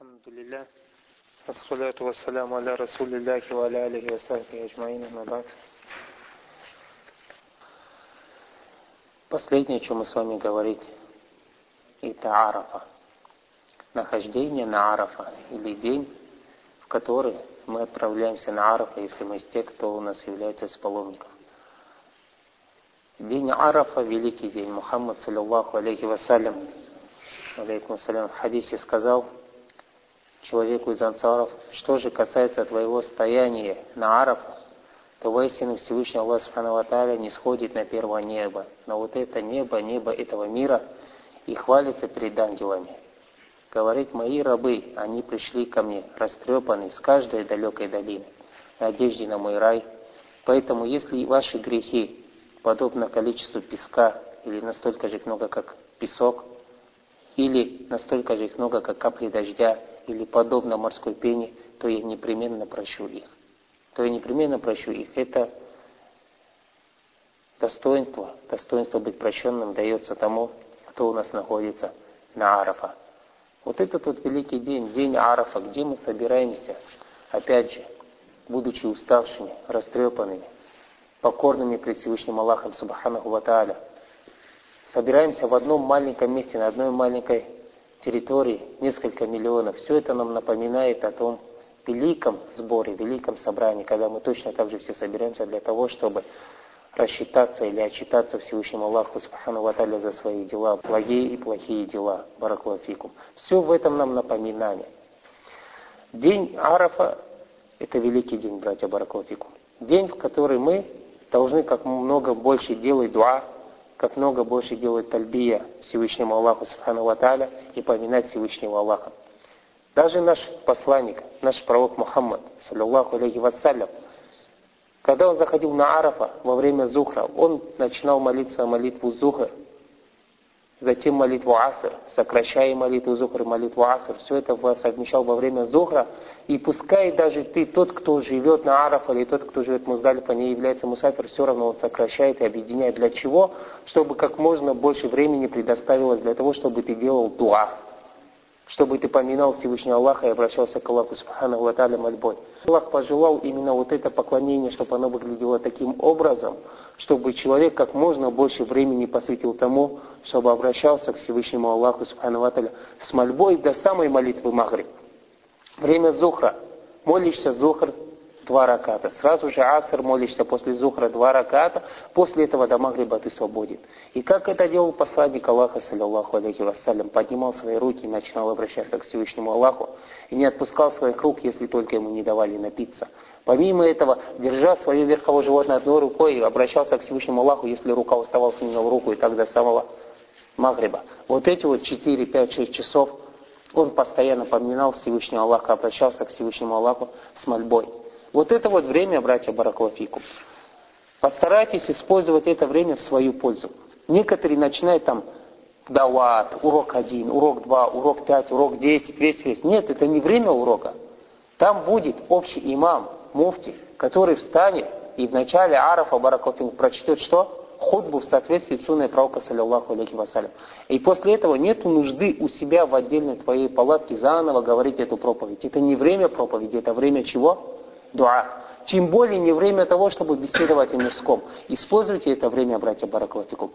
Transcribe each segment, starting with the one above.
الحمد لله والصلاة والسلام على رسول الله وعلى آله وصحبه أجمعين أما بعد Последнее, о чем мы с вами говорить, это Арафа. Нахождение на Арафа, или день, в который мы отправляемся на Арафа, если мы из тех, кто у нас является из паломников. День Арафа – великий день. Мухаммад, саллиллаху алейхи вассалям, алейкум ассалям, в хадисе сказал человеку из ансаров, что же касается твоего стояния на Арафа, то воистину Всевышний Аллах Субхану не сходит на первое небо, на вот это небо, небо этого мира, и хвалится перед ангелами. Говорит, мои рабы, они пришли ко мне, растрепанные с каждой далекой долины, надежде на мой рай. Поэтому, если ваши грехи подобно количеству песка, или настолько же много, как песок, или настолько же их много, как капли дождя, или подобно морской пене, то я непременно прощу их то я непременно прощу их. Это достоинство, достоинство быть прощенным дается тому, кто у нас находится на Арафа. Вот этот вот великий день, день Арафа, где мы собираемся, опять же, будучи уставшими, растрепанными, покорными пред Всевышним Аллахом Субханаху Ва собираемся в одном маленьком месте, на одной маленькой территории, несколько миллионов. Все это нам напоминает о том, великом сборе, великом собрании, когда мы точно так же все соберемся для того, чтобы рассчитаться или отчитаться Всевышнему Аллаху Субхану Ваталя за свои дела, благие и плохие дела, бараклафикум. Все в этом нам напоминание. День Арафа – это великий день, братья бараклафикум. День, в который мы должны как много больше делать дуа, как много больше делать тальбия Всевышнему Аллаху Субхану Ваталя и поминать Всевышнего Аллаха. Даже наш посланник, наш пророк Мухаммад, саллиллаху алейхи вассалям, когда он заходил на Арафа во время Зухра, он начинал молиться молитву Зухр, затем молитву Аср, сокращая молитву Зухр и молитву Аср. Все это совмещал во время Зухра. И пускай даже ты, тот, кто живет на Арафа, или тот, кто живет в Муздалифа, не является мусафир, все равно он сокращает и объединяет. Для чего? Чтобы как можно больше времени предоставилось для того, чтобы ты делал дуа чтобы ты поминал Всевышнего Аллаха и обращался к Аллаху Субхану Ва мольбой. Аллах пожелал именно вот это поклонение, чтобы оно выглядело таким образом, чтобы человек как можно больше времени посвятил тому, чтобы обращался к Всевышнему Аллаху Субхану Ва с мольбой до самой молитвы Магриб. Время Зухра. Молишься Зухр, два раката. Сразу же аср молишься после зухра два раката, после этого до магриба ты свободен. И как это делал посланник Аллаха, саллиллаху алейхи вассалям, поднимал свои руки и начинал обращаться к Всевышнему Аллаху, и не отпускал своих рук, если только ему не давали напиться. Помимо этого, держа свое верховое животное одной рукой, обращался к Всевышнему Аллаху, если рука уставала, сменил руку, и так до самого Магриба. Вот эти вот 4, 5, 6 часов он постоянно поминал Всевышнего Аллаха, обращался к Всевышнему Аллаху с мольбой. Вот это вот время, братья Бараклафику. Постарайтесь использовать это время в свою пользу. Некоторые начинают там дават, урок один, урок два, урок пять, урок десять, весь весь. Нет, это не время урока. Там будет общий имам, муфти, который встанет и в начале Арафа Бараклафику прочтет что? худбу в соответствии с сунной пророка, саллиллаху алейхи вассалям. И после этого нет нужды у себя в отдельной твоей палатке заново говорить эту проповедь. Это не время проповеди, это время чего? Дуа. Тем более не время того, чтобы беседовать о мирском. Используйте это время, братья Баракалатикум.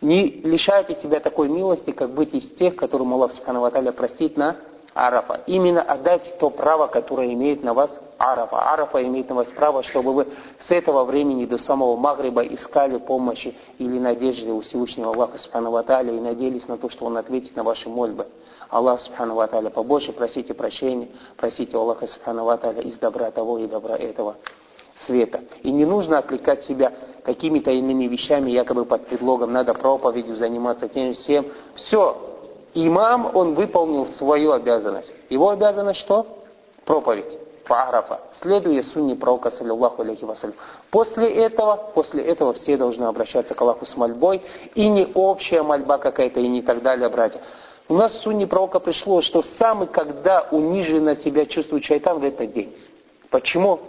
Не лишайте себя такой милости, как быть из тех, которым Аллах Субхану Аталя простит на Арафа. Именно отдайте то право, которое имеет на вас Арафа. Арафа имеет на вас право, чтобы вы с этого времени до самого Магриба искали помощи или надежды у Всевышнего Аллаха Субхану и надеялись на то, что Он ответит на ваши мольбы. Аллах Субхану Ва побольше просите прощения, просите Аллаха Субхану Ва из добра того и добра этого света. И не нужно отвлекать себя какими-то иными вещами, якобы под предлогом надо проповедью заниматься тем всем. Все, имам, он выполнил свою обязанность. Его обязанность что? Проповедь. Фарафа, следуя сунне пророка, саллиллаху алейхи вассалям. После этого, после этого все должны обращаться к Аллаху с мольбой, и не общая мольба какая-то, и не так далее, братья. У нас в сунне пророка пришло, что самый, когда униженно себя чувствует шайтан в этот день. Почему?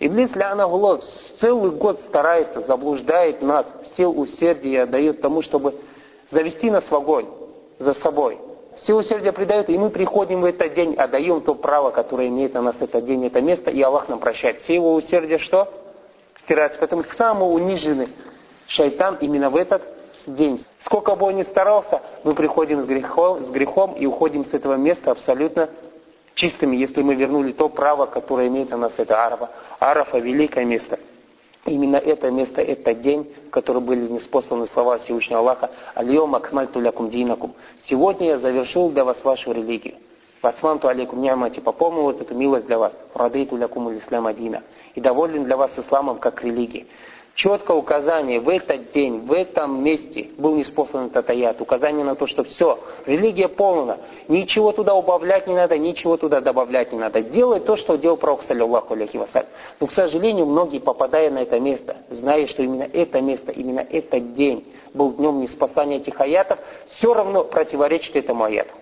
Иблис Лянаглот целый год старается, заблуждает нас, все усердия дает тому, чтобы завести нас в огонь за собой. все усердие придает, и мы приходим в этот день, отдаем то право, которое имеет на нас этот день, это место, и Аллах нам прощает. Все его усердие что? Стирается. Поэтому самый униженный шайтан именно в этот день. Сколько бы он ни старался, мы приходим с грехом, с грехом и уходим с этого места абсолютно чистыми, если мы вернули то право, которое имеет на нас это Арафа. Арафа – великое место. Именно это место, это день, в который были неспосланы слова Всевышнего Аллаха «Алиом акмальту лякум динакум». Сегодня я завершил для вас вашу религию. Ватманту алейкум нямати, пополнил вот эту милость для вас. Радейту лякум ислам адина. И доволен для вас исламом как религией четкое указание в этот день, в этом месте был неспослан этот аят. Указание на то, что все, религия полна. Ничего туда убавлять не надо, ничего туда добавлять не надо. Делай то, что делал пророк, саллиллаху алейхи вассалям. Но, к сожалению, многие, попадая на это место, зная, что именно это место, именно этот день был днем неспослания этих аятов, все равно противоречит этому аяту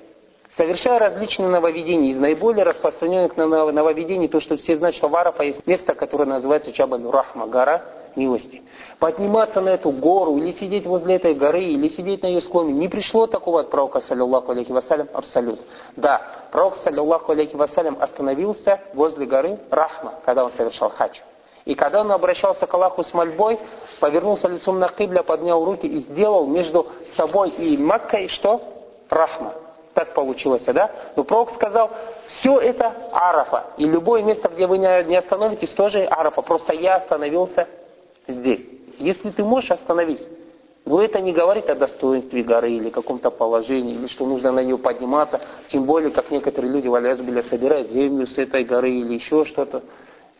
совершая различные нововведения. Из наиболее распространенных нововведений то, что все знают, что в Арафа есть место, которое называется Чабаль Рахма, гора милости. Подниматься на эту гору, или сидеть возле этой горы, или сидеть на ее склоне, не пришло такого от пророка, саллиллаху алейхи вассалям, абсолютно. Да, пророк, саллиллаху алейхи вассалям, остановился возле горы Рахма, когда он совершал хадж. И когда он обращался к Аллаху с мольбой, повернулся лицом на кибля, поднял руки и сделал между собой и Маккой что? Рахма. Так получилось, да? Но пророк сказал, все это Арафа. И любое место, где вы не остановитесь, тоже Арафа. Просто я остановился здесь. Если ты можешь, остановись. Но это не говорит о достоинстве горы или каком-то положении, или что нужно на нее подниматься. Тем более, как некоторые люди, валясбиля, собирают землю с этой горы или еще что-то.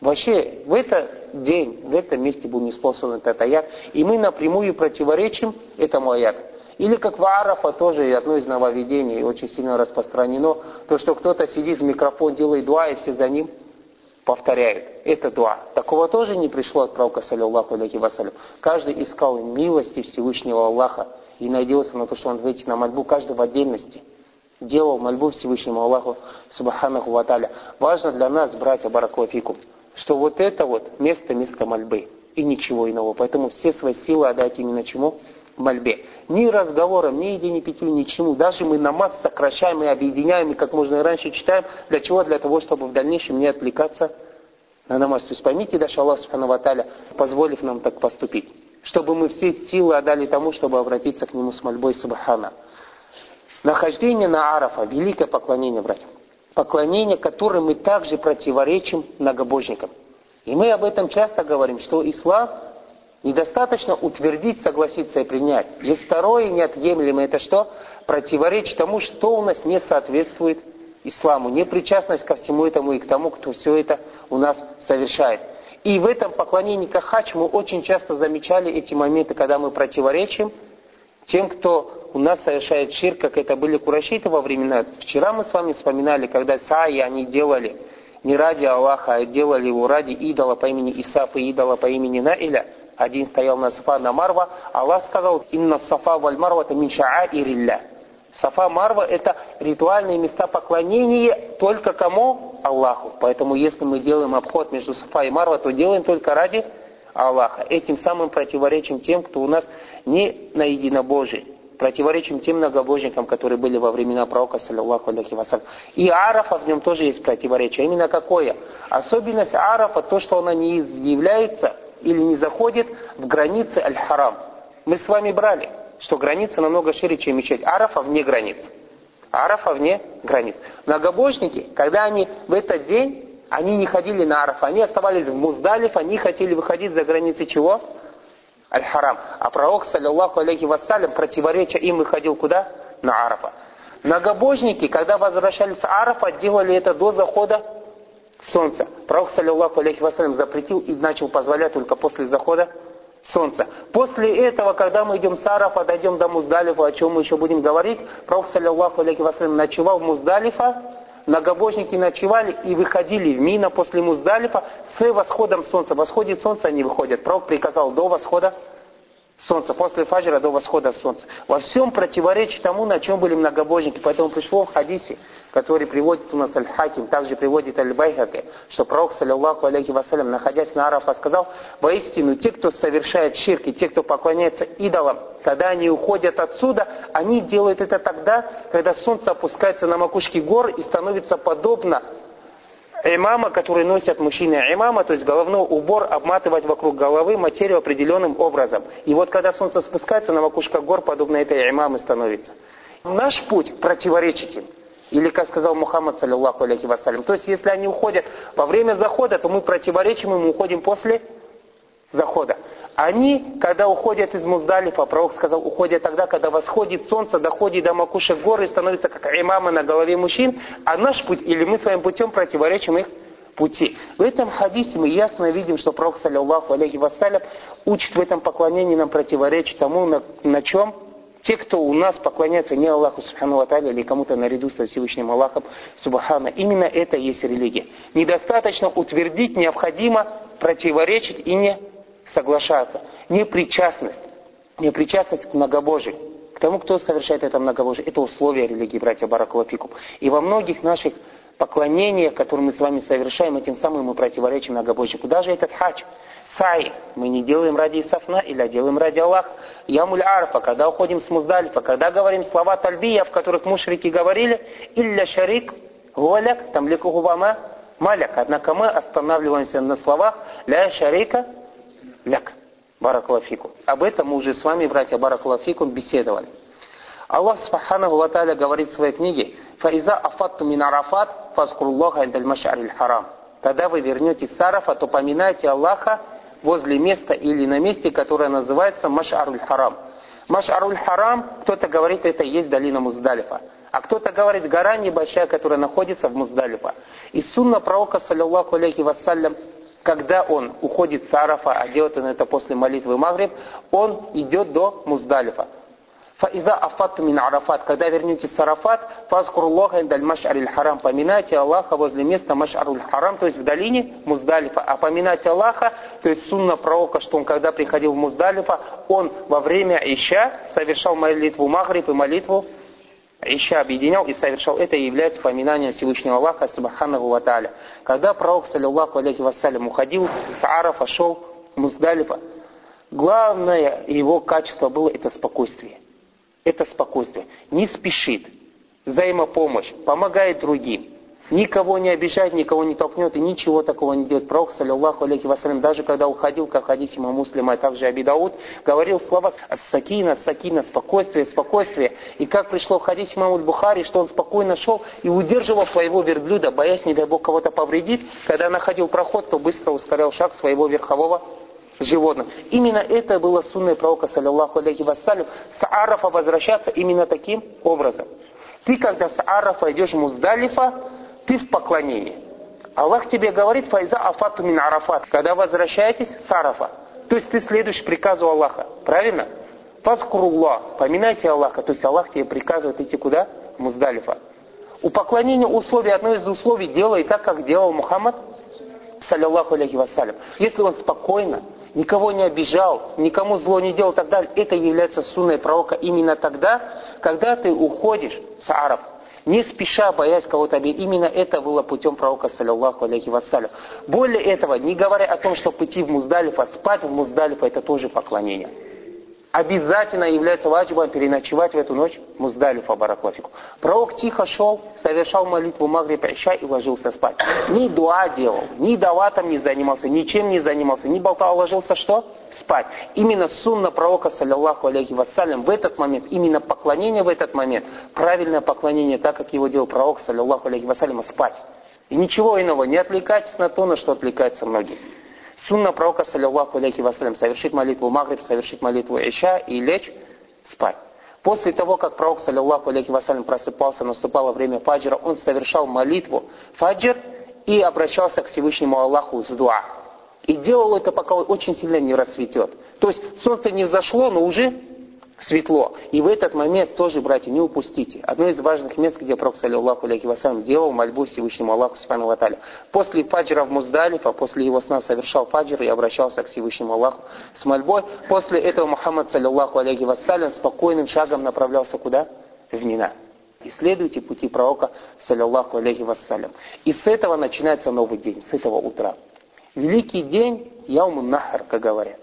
Вообще, в этот день, в этом месте был неспослан этот аят, и мы напрямую противоречим этому аяту. Или как в Арафа тоже одно из нововведений, очень сильно распространено, то, что кто-то сидит в микрофон, делает дуа, и все за ним повторяют. Это дуа. Такого тоже не пришло от пророка, саллиллаху алейхи вассалям. Каждый искал милости Всевышнего Аллаха и надеялся на то, что он выйти на мольбу, каждый в отдельности. Делал мольбу Всевышнему Аллаху, субханаху ваталя. Важно для нас, братья Баракулафикум, что вот это вот место, место мольбы. И ничего иного. Поэтому все свои силы отдать именно чему? Мольбе. Ни разговором, ни еде, ни питью, ничему. Даже мы намаз сокращаем и объединяем, и как можно раньше читаем. Для чего? Для того, чтобы в дальнейшем не отвлекаться на намаз. То есть поймите, даже Аллах Субхану позволив нам так поступить. Чтобы мы все силы отдали тому, чтобы обратиться к Нему с мольбой Субхана. Нахождение на Арафа, великое поклонение, братья. Поклонение, которое мы также противоречим многобожникам. И мы об этом часто говорим, что ислам Недостаточно утвердить, согласиться и принять. Есть второе неотъемлемое, это что? Противоречить тому, что у нас не соответствует исламу. Непричастность ко всему этому и к тому, кто все это у нас совершает. И в этом поклонении Кахач мы очень часто замечали эти моменты, когда мы противоречим тем, кто у нас совершает шир, как это были курашиты во времена. Вчера мы с вами вспоминали, когда саи они делали не ради Аллаха, а делали его ради идола по имени Исаф и идола по имени Наиля – один стоял на Сафа, на Марва. Аллах сказал, «Инна Сафа валь Марва это мин ша'аирилля». Сафа, Марва – это ритуальные места поклонения только кому? Аллаху. Поэтому если мы делаем обход между Сафа и Марва, то делаем только ради Аллаха. Этим самым противоречим тем, кто у нас не на единобожии. Противоречим тем многобожникам, которые были во времена пророка, саллиллаху алейхи вассалям. И Арафа в нем тоже есть противоречие. Именно какое? Особенность Арафа, то, что она не является или не заходит в границы Аль-Харам. Мы с вами брали, что граница намного шире, чем мечеть. Арафа вне границ. Арафа вне границ. Многобожники, когда они в этот день, они не ходили на Арафа, они оставались в Муздалиф, они хотели выходить за границы чего? Аль-Харам. А пророк, саллиллаху алейхи вассалям, противоречия им выходил куда? На Арафа. Многобожники, когда возвращались с Арафа, делали это до захода солнца. Пророк, саллиллаху алейхи вассалям, запретил и начал позволять только после захода солнца. После этого, когда мы идем с Арафа, дойдем до Муздалифа, о чем мы еще будем говорить, Пророк, саллиллаху алейхи вассалям, ночевал в Муздалифа, многобожники ночевали и выходили в Мина после Муздалифа с восходом солнца. Восходит солнце, они выходят. Пророк приказал до восхода солнца, после фаджра до восхода солнца. Во всем противоречит тому, на чем были многобожники. Поэтому пришло в хадисе, который приводит у нас Аль-Хаким, также приводит Аль-Байхаки, что пророк, саллиллаху алейхи вассалям, находясь на Арафа, сказал, воистину, те, кто совершает ширки, те, кто поклоняется идолам, когда они уходят отсюда, они делают это тогда, когда солнце опускается на макушке гор и становится подобно имама, который носят мужчины имама, то есть головной убор, обматывать вокруг головы материю определенным образом. И вот когда солнце спускается, на макушках гор подобно этой имамы становится. Наш путь противоречит им. Или, как сказал Мухаммад, саллиллаху алейхи вассалям. То есть, если они уходят во время захода, то мы противоречим им, уходим после захода. Они, когда уходят из Муздалифа, пророк сказал, уходят тогда, когда восходит солнце, доходит до макушек горы и становится как имамы на голове мужчин, а наш путь, или мы своим путем противоречим их пути. В этом хадисе мы ясно видим, что пророк, саллиллаху алейхи вассалям, учит в этом поклонении нам противоречить тому, на, на чем те, кто у нас поклоняется не Аллаху Субхану Аталя или кому-то наряду со Всевышним Аллахом Субхана, именно это и есть религия. Недостаточно утвердить, необходимо противоречить и не соглашаться. Непричастность. Непричастность к многобожию. К тому, кто совершает это многобожие. Это условие религии, братья Баракулафикум. И во многих наших поклонениях, которые мы с вами совершаем, этим самым мы противоречим многобожию. Куда же этот хадж? Сай. Мы не делаем ради Исафна или делаем ради Аллаха. Ямуль Арфа, когда уходим с Муздалифа, когда говорим слова Тальбия, в которых мушрики говорили, илля шарик, гуаляк, там лекугубама, маляк. Однако мы останавливаемся на словах ля шарика, ляк. Баракалафику. Об этом мы уже с вами, братья Баракалафику, беседовали. Аллах Субханаху Ва говорит в своей книге, «Фаиза афатту мин арафат, фазкуруллаха индаль маш'ариль харам». Когда вы вернетесь с Арафа, то поминайте Аллаха возле места или на месте, которое называется Маш'аруль Харам. Маш'аруль Харам, кто-то говорит, это и есть долина Муздалифа. А кто-то говорит, гора небольшая, которая находится в Муздалифа. И сунна пророка, саллиллаху алейхи вассалям, когда он уходит с Арафа, а делает он это после молитвы Магриб, он идет до Муздалифа. Фаиза афатту мин арафат, когда вернетесь с арафат, фазкурлоха индаль маш'ариль харам, поминайте Аллаха возле места маш'аруль харам, то есть в долине Муздалифа. А поминать Аллаха, то есть сунна пророка, что он когда приходил в Муздалифа, он во время Ища совершал молитву Магриб и молитву Ища объединял и совершал это и является поминанием Всевышнего Аллаха Субханаху Ва Когда пророк, саллиллаху алейхи вассалям, уходил с Арафа, шел Муздалифа, главное его качество было это спокойствие это спокойствие. Не спешит, взаимопомощь, помогает другим. Никого не обижает, никого не толкнет и ничего такого не делает. Пророк, саллиллаху алейхи вассалям, даже когда уходил, как хадис имама муслима, а также Абидауд, говорил слова «сакина, сакина», «спокойствие, спокойствие». И как пришло в хадисе имаму Бухари, что он спокойно шел и удерживал своего верблюда, боясь, не дай Бог, кого-то повредит. Когда находил проход, то быстро ускорял шаг своего верхового животных. Именно это было сунной пророка, саллиллаху алейхи вассалям, с Арафа возвращаться именно таким образом. Ты, когда с Арафа идешь в Муздалифа, ты в поклонении. Аллах тебе говорит, файза афату мин арафат, когда возвращаетесь с Арафа. То есть ты следуешь приказу Аллаха. Правильно? Фазкуруллах, поминайте Аллаха. То есть Аллах тебе приказывает идти куда? Муздалифа. У поклонения условий, одно из условий, делай так, как делал Мухаммад, саллиллаху алейхи вассалям. Если он спокойно, никого не обижал, никому зло не делал и так далее, это является сунной пророка именно тогда, когда ты уходишь с араб, не спеша, боясь кого-то обидеть. Именно это было путем пророка, саллиллаху алейхи вассалям. Более этого, не говоря о том, что пойти в Муздалифа, спать в Муздалифа, это тоже поклонение обязательно является ваджибом переночевать в эту ночь Муздалифа, бараклафику. Пророк тихо шел, совершал молитву Магриб Иша и ложился спать. Ни дуа делал, ни даватом не занимался, ничем не занимался, ни болтал, ложился что? Спать. Именно сунна пророка, саллиллаху алейхи вассалям, в этот момент, именно поклонение в этот момент, правильное поклонение, так как его делал пророк, саллиллаху алейхи вассалям, спать. И ничего иного, не отвлекайтесь на то, на что отвлекаются многие. Сунна пророка, саллиллаху алейхи вассалям, совершить молитву Магриб, совершить молитву Иша и лечь спать. После того, как пророк, саллиллаху алейхи вассалям, просыпался, наступало время фаджра, он совершал молитву фаджр и обращался к Всевышнему Аллаху с дуа. И делал это, пока очень сильно не рассветет. То есть солнце не взошло, но уже светло. И в этот момент тоже, братья, не упустите. Одно из важных мест, где Пророк, саллиллаху алейхи вассалям, делал мольбу Всевышнему Аллаху, субхану ваталя. После фаджра в Муздалифа, после его сна совершал фаджр и обращался к Всевышнему Аллаху с мольбой. После этого Мухаммад, саллиллаху алейхи вассалям, спокойным шагом направлялся куда? В Мина. Исследуйте пути пророка, саллиллаху алейхи вассалям. И с этого начинается новый день, с этого утра. Великий день, яумун нахар, как говорят.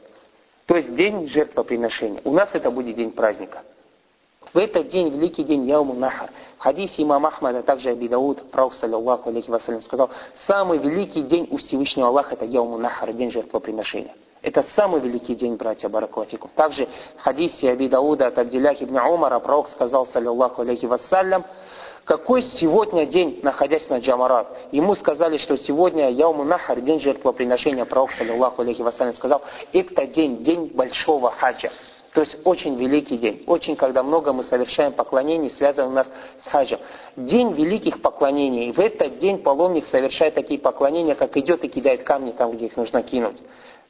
То есть день жертвоприношения. У нас это будет день праздника. В этот день, великий день Яуму Нахар, в хадисе имам Ахмада, также Аби Дауд, Пророк, саллиллаху алейхи вассалям, сказал, самый великий день у Всевышнего Аллаха это Яуму Нахар, день жертвоприношения. Это самый великий день, братья Баракулатикум. Также в хадисе Аби Дауда от Абдилях ибн Умара, Пророк сказал, саллиллаху алейхи вассалям, какой сегодня день, находясь на Джамарат? Ему сказали, что сегодня Яуму Нахар, день жертвоприношения, пророк, саллиллаху алейхи вассалям, сказал, это день, день большого хаджа. То есть очень великий день. Очень, когда много мы совершаем поклонений, связанных у нас с хаджем. День великих поклонений. В этот день паломник совершает такие поклонения, как идет и кидает камни там, где их нужно кинуть.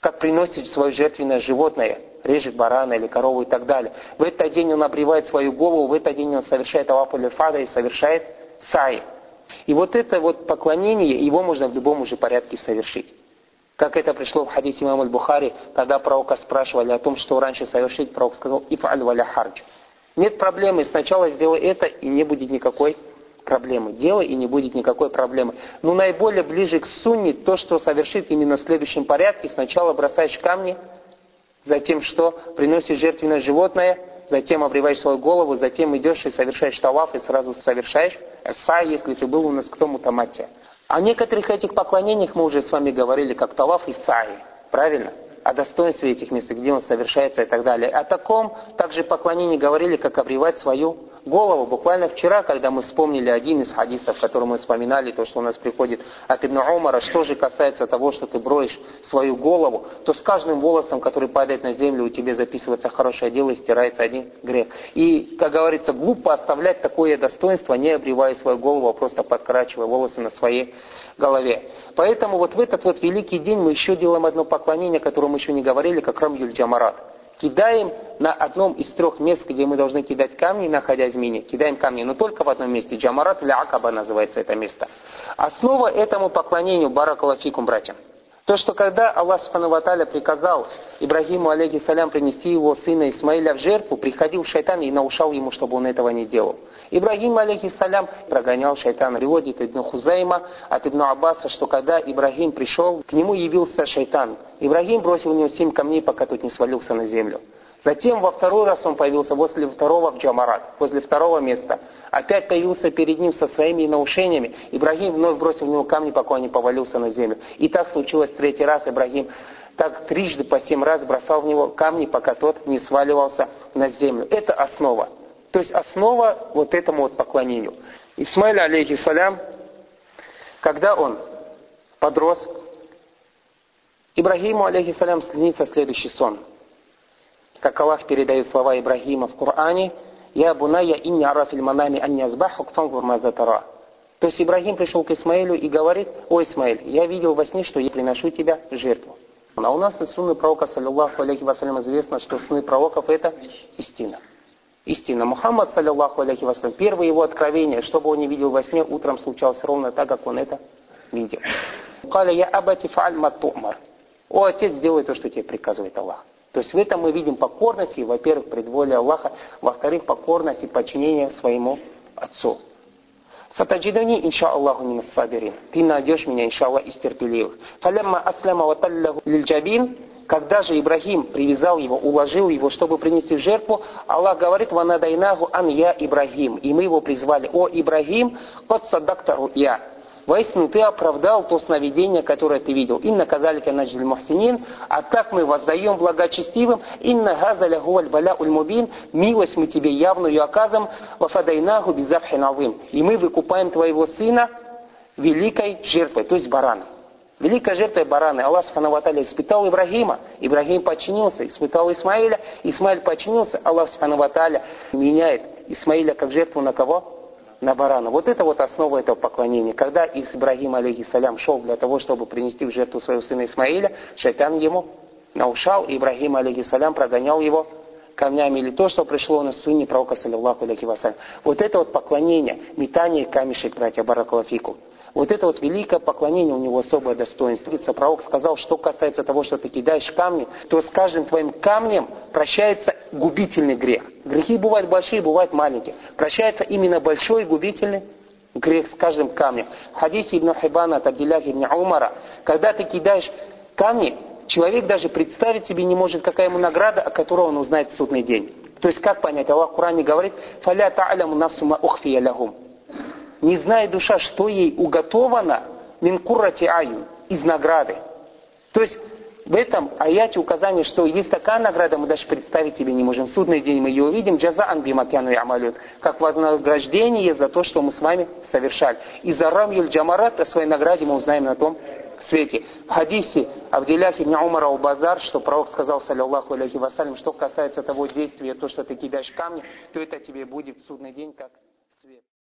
Как приносит свое жертвенное животное режет барана или корову и так далее. В этот день он обревает свою голову, в этот день он совершает фада и совершает сай. И вот это вот поклонение, его можно в любом уже порядке совершить. Как это пришло в хадисе имама Аль-Бухари, когда пророка спрашивали о том, что раньше совершить, пророк сказал «Ифаль валя хардж». Нет проблемы, сначала сделай это, и не будет никакой проблемы. Делай, и не будет никакой проблемы. Но наиболее ближе к сунне то, что совершит именно в следующем порядке. Сначала бросаешь камни, затем что? Приносишь жертвенное животное, затем обреваешь свою голову, затем идешь и совершаешь таваф, и сразу совершаешь сай, если ты был у нас кто мутамате. О некоторых этих поклонениях мы уже с вами говорили, как таваф и сай. Правильно? О достоинстве этих мест, где он совершается и так далее. О таком также поклонении говорили, как обревать свою голову. Буквально вчера, когда мы вспомнили один из хадисов, который мы вспоминали, то, что у нас приходит от Ибн Умара, что же касается того, что ты броешь свою голову, то с каждым волосом, который падает на землю, у тебя записывается хорошее дело и стирается один грех. И, как говорится, глупо оставлять такое достоинство, не обревая свою голову, а просто подкрачивая волосы на своей голове. Поэтому вот в этот вот великий день мы еще делаем одно поклонение, о котором мы еще не говорили, как Рамюль Джамарат кидаем на одном из трех мест, где мы должны кидать камни, находясь в мине. Кидаем камни, но только в одном месте. Джамарат ля Акаба называется это место. Основа этому поклонению, баракалафикум, братья. То, что когда Аллах Субхану приказал Ибрагиму, алейхиссалям, принести его сына Исмаиля в жертву, приходил шайтан и наушал ему, чтобы он этого не делал. Ибрагим, алейхиссалям, прогонял шайтана. Приводит Ибн Хузайма от Ибн Аббаса, что когда Ибрагим пришел, к нему явился шайтан. Ибрагим бросил у него семь камней, пока тот не свалился на землю. Затем во второй раз он появился возле второго в Джамарат, возле второго места. Опять появился перед ним со своими наушениями. Ибрагим вновь бросил в него камни, пока он не повалился на землю. И так случилось в третий раз. Ибрагим так трижды по семь раз бросал в него камни, пока тот не сваливался на землю. Это основа. То есть основа вот этому вот поклонению. Исмаиль, алейхиссалям, когда он подрос, Ибрагиму, алейхиссалям, снится следующий сон – как Аллах передает слова Ибрагима в Коране, «Я буная инни арафиль манами анни азбахук фанзур мазатара». То есть Ибрагим пришел к Исмаилю и говорит, «О, Исмаиль, я видел во сне, что я приношу тебя жертву». А у нас из сунны пророка, саллиллаху алейхи вассалям, известно, что сны пророков это истина. Истина. Мухаммад, саллиллаху алейхи вассалям, первое его откровение, что бы он не видел во сне, утром случалось ровно так, как он это видел. «Каля я абати фааль маттумар». «О, отец, сделай то, что тебе приказывает Аллах». То есть в этом мы видим покорность и, во-первых, предволие Аллаха, во-вторых, покорность и подчинение своему Отцу. Сатаджидани, инша Аллаху мин сабирин. Ты найдешь меня, инша Аллах, из терпеливых. Фалямма асляма ваталлаху лильджабин. Когда же Ибрагим привязал его, уложил его, чтобы принести жертву, Аллах говорит, ванадайнаху ан я Ибрагим. И мы его призвали, о Ибрагим, кот садактару я. Воистину ты оправдал то сновидение, которое ты видел. Инна казалика надждиль мухсинин, а так мы воздаем благочестивым, инна газаля гуаль баля уль мубин, милость мы тебе явную оказываем, вафадайнаху бизабхин алым. И мы выкупаем твоего сына великой жертвой, то есть бараном. Великая жертва бараны. Аллах Субхану испытал Ибрагима. Ибрагим подчинился. Испытал Исмаиля. Исмаиль подчинился. Аллах Субхану меняет Исмаиля как жертву на кого? на барана. Вот это вот основа этого поклонения. Когда Ибрагим, алейхиссалям, шел для того, чтобы принести в жертву своего сына Исмаиля, шайтан ему наушал, Ибрагим, алейхиссалям, прогонял его камнями, или то, что пришло на сунне пророка, саллиллаху алейхи вассалям. Вот это вот поклонение, метание камешек, братья Баракалафику. Вот это вот великое поклонение у него особое достоинство. Ведь пророк сказал, что касается того, что ты кидаешь камни, то с каждым твоим камнем прощается губительный грех. Грехи бывают большие, бывают маленькие. Прощается именно большой губительный грех с каждым камнем. В хадисе Ибн Хибана от Абдилях Ибн Умара, когда ты кидаешь камни, человек даже представить себе не может, какая ему награда, о которой он узнает в судный день. То есть как понять? Аллах в Коране говорит, «Фаля та'аляму нафсума ухфия лягум». Не знает душа, что ей уготовано мин куррати аю, из награды. То есть в этом аяте указание, что есть такая награда, мы даже представить себе не можем. В судный день мы ее увидим, джаза анбимакяну ямалют, как вознаграждение за то, что мы с вами совершали. И за рамюль джамарат о своей награде мы узнаем на том свете. В хадисе Абдилях ибн Умара Базар, что пророк сказал, саллиллаху алейхи вассалям, что касается того действия, то, что ты кидаешь камни, то это тебе будет в судный день как